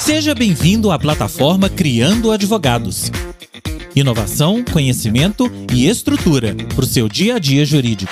Seja bem-vindo à plataforma Criando Advogados. Inovação, conhecimento e estrutura para o seu dia a dia jurídico.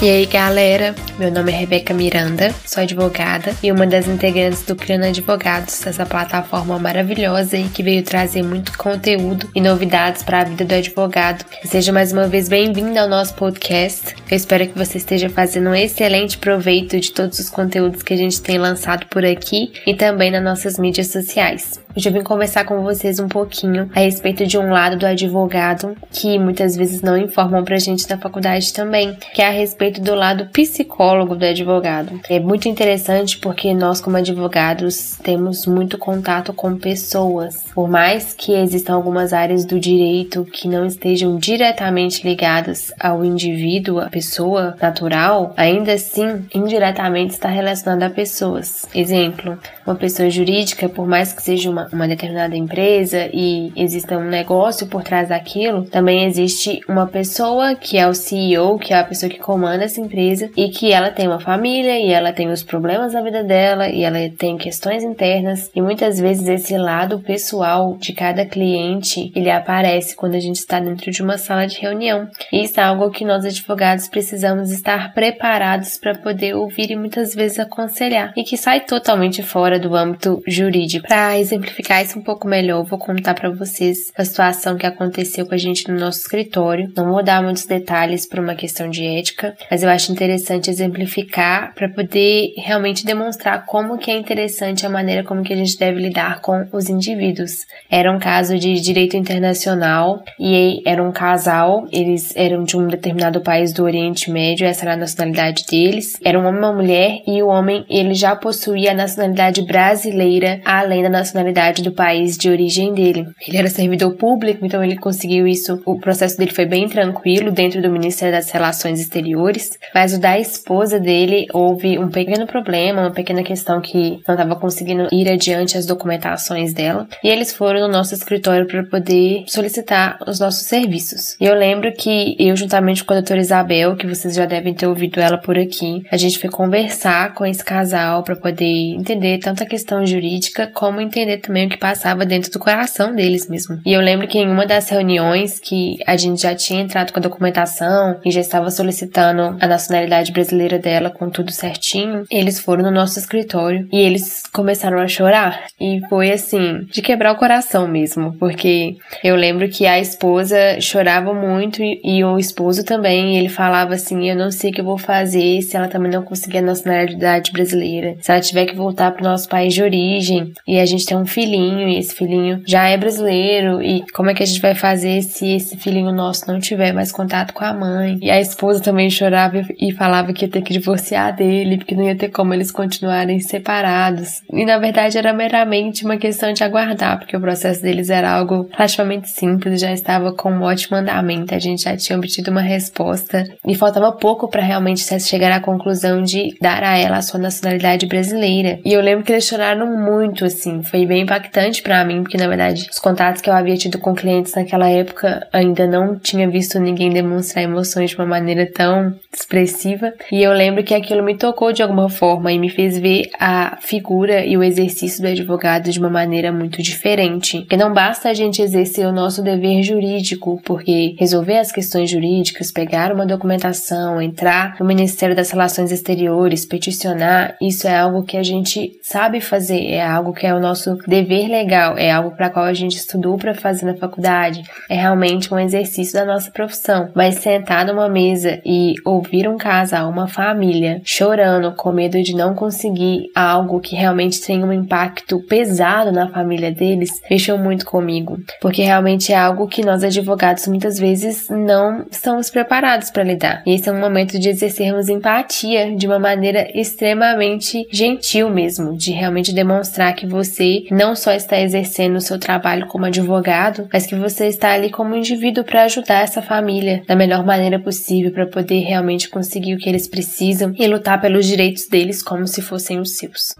E aí galera, meu nome é Rebeca Miranda, sou advogada e uma das integrantes do Criando Advogados, essa plataforma maravilhosa e que veio trazer muito conteúdo e novidades para a vida do advogado. Seja mais uma vez bem-vindo ao nosso podcast. Eu espero que você esteja fazendo um excelente proveito de todos os conteúdos que a gente tem lançado por aqui e também nas nossas mídias sociais. Hoje eu vim conversar com vocês um pouquinho a respeito de um lado do advogado que muitas vezes não informam pra gente na faculdade também, que é a respeito do lado psicólogo do advogado. É muito interessante porque nós, como advogados, temos muito contato com pessoas. Por mais que existam algumas áreas do direito que não estejam diretamente ligadas ao indivíduo, à pessoa natural, ainda assim, indiretamente está relacionada a pessoas. Exemplo, uma pessoa jurídica, por mais que seja uma uma, determinada empresa e exista um negócio por trás daquilo, também existe uma pessoa que é o CEO, que é a pessoa que comanda essa empresa e que ela tem uma família e ela tem os problemas da vida dela e ela tem questões internas e muitas vezes esse lado pessoal de cada cliente ele aparece quando a gente está dentro de uma sala de reunião. E isso é algo que nós advogados precisamos estar preparados para poder ouvir e muitas vezes aconselhar e que sai totalmente fora do âmbito jurídico. Para exemplificar exemplificar isso um pouco melhor, vou contar para vocês a situação que aconteceu com a gente no nosso escritório. Não vou dar muitos detalhes por uma questão de ética, mas eu acho interessante exemplificar para poder realmente demonstrar como que é interessante a maneira como que a gente deve lidar com os indivíduos. Era um caso de direito internacional e era um casal, eles eram de um determinado país do Oriente Médio, essa era a nacionalidade deles. Era um homem e uma mulher e o homem ele já possuía a nacionalidade brasileira além da nacionalidade do país de origem dele. Ele era servidor público, então ele conseguiu isso. O processo dele foi bem tranquilo dentro do Ministério das Relações Exteriores, mas o da esposa dele houve um pequeno problema, uma pequena questão que não estava conseguindo ir adiante as documentações dela, e eles foram no nosso escritório para poder solicitar os nossos serviços. E eu lembro que eu, juntamente com a doutora Isabel, que vocês já devem ter ouvido ela por aqui, a gente foi conversar com esse casal para poder entender tanto a questão jurídica como entender também também o que passava dentro do coração deles mesmo. E eu lembro que em uma das reuniões que a gente já tinha entrado com a documentação e já estava solicitando a nacionalidade brasileira dela com tudo certinho, eles foram no nosso escritório e eles começaram a chorar. E foi assim, de quebrar o coração mesmo, porque eu lembro que a esposa chorava muito e, e o esposo também, ele falava assim: Eu não sei o que eu vou fazer se ela também não conseguir a nacionalidade brasileira, se ela tiver que voltar para o nosso país de origem e a gente tem um filho filhinho e esse filhinho já é brasileiro e como é que a gente vai fazer se esse filhinho nosso não tiver mais contato com a mãe? E a esposa também chorava e falava que ia ter que divorciar dele, porque não ia ter como eles continuarem separados. E na verdade era meramente uma questão de aguardar, porque o processo deles era algo relativamente simples, já estava com um ótimo andamento, a gente já tinha obtido uma resposta e faltava pouco para realmente chegar à conclusão de dar a ela a sua nacionalidade brasileira. E eu lembro que eles choraram muito, assim, foi bem impactante para mim, porque na verdade os contatos que eu havia tido com clientes naquela época ainda não tinha visto ninguém demonstrar emoções de uma maneira tão expressiva. E eu lembro que aquilo me tocou de alguma forma e me fez ver a figura e o exercício do advogado de uma maneira muito diferente. Porque não basta a gente exercer o nosso dever jurídico, porque resolver as questões jurídicas, pegar uma documentação, entrar no Ministério das Relações Exteriores, peticionar, isso é algo que a gente sabe fazer, é algo que é o nosso dever dever legal é algo para qual a gente estudou para fazer na faculdade, é realmente um exercício da nossa profissão. Mas sentar numa mesa e ouvir um casal, uma família, chorando com medo de não conseguir algo que realmente tem um impacto pesado na família deles, mexeu muito comigo, porque realmente é algo que nós advogados muitas vezes não estamos preparados para lidar. E esse é um momento de exercermos empatia de uma maneira extremamente gentil mesmo, de realmente demonstrar que você não não só está exercendo o seu trabalho como advogado, mas que você está ali como indivíduo para ajudar essa família da melhor maneira possível para poder realmente conseguir o que eles precisam e lutar pelos direitos deles como se fossem os seus.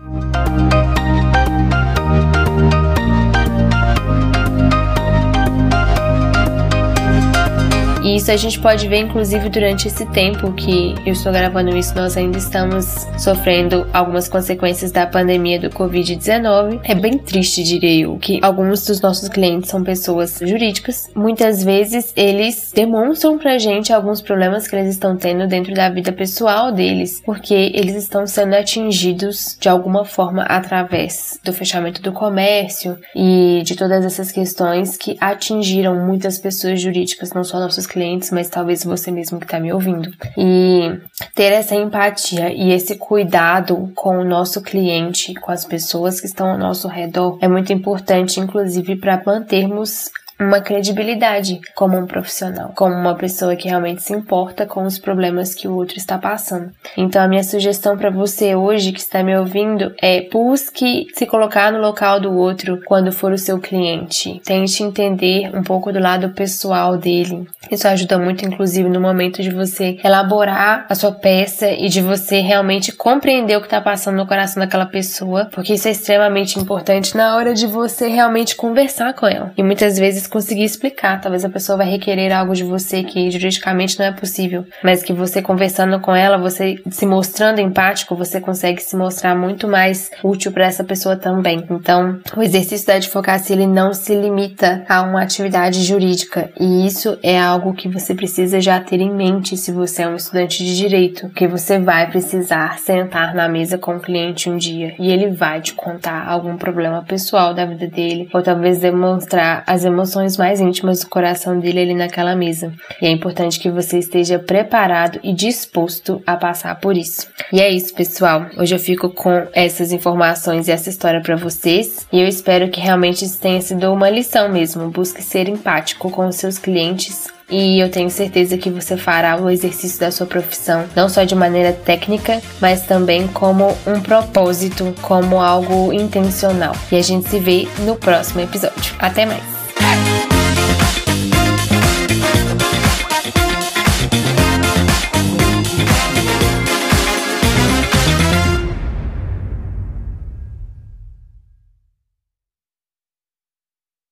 Isso a gente pode ver, inclusive, durante esse tempo que eu estou gravando isso, nós ainda estamos sofrendo algumas consequências da pandemia do Covid-19. É bem triste, diria eu, que alguns dos nossos clientes são pessoas jurídicas. Muitas vezes eles demonstram pra gente alguns problemas que eles estão tendo dentro da vida pessoal deles, porque eles estão sendo atingidos de alguma forma através do fechamento do comércio e de todas essas questões que atingiram muitas pessoas jurídicas, não só nossos clientes, mas talvez você mesmo que está me ouvindo. E ter essa empatia e esse cuidado com o nosso cliente, com as pessoas que estão ao nosso redor, é muito importante, inclusive, para mantermos uma credibilidade como um profissional, como uma pessoa que realmente se importa com os problemas que o outro está passando. Então, a minha sugestão para você hoje que está me ouvindo é busque se colocar no local do outro quando for o seu cliente. Tente entender um pouco do lado pessoal dele. Isso ajuda muito, inclusive, no momento de você elaborar a sua peça e de você realmente compreender o que está passando no coração daquela pessoa, porque isso é extremamente importante na hora de você realmente conversar com ela. E muitas vezes conseguir explicar. Talvez a pessoa vai requerer algo de você que juridicamente não é possível, mas que você conversando com ela, você se mostrando empático, você consegue se mostrar muito mais útil para essa pessoa também. Então, o exercício da advocacia ele não se limita a uma atividade jurídica, e isso é algo que você precisa já ter em mente se você é um estudante de direito, que você vai precisar sentar na mesa com o cliente um dia e ele vai te contar algum problema pessoal da vida dele, ou talvez demonstrar as emoções emoções mais íntimas do coração dele ali naquela mesa. E é importante que você esteja preparado e disposto a passar por isso. E é isso, pessoal. Hoje eu fico com essas informações e essa história para vocês. E eu espero que realmente isso tenha sido uma lição mesmo. Busque ser empático com os seus clientes e eu tenho certeza que você fará o exercício da sua profissão não só de maneira técnica, mas também como um propósito, como algo intencional. E a gente se vê no próximo episódio. Até mais!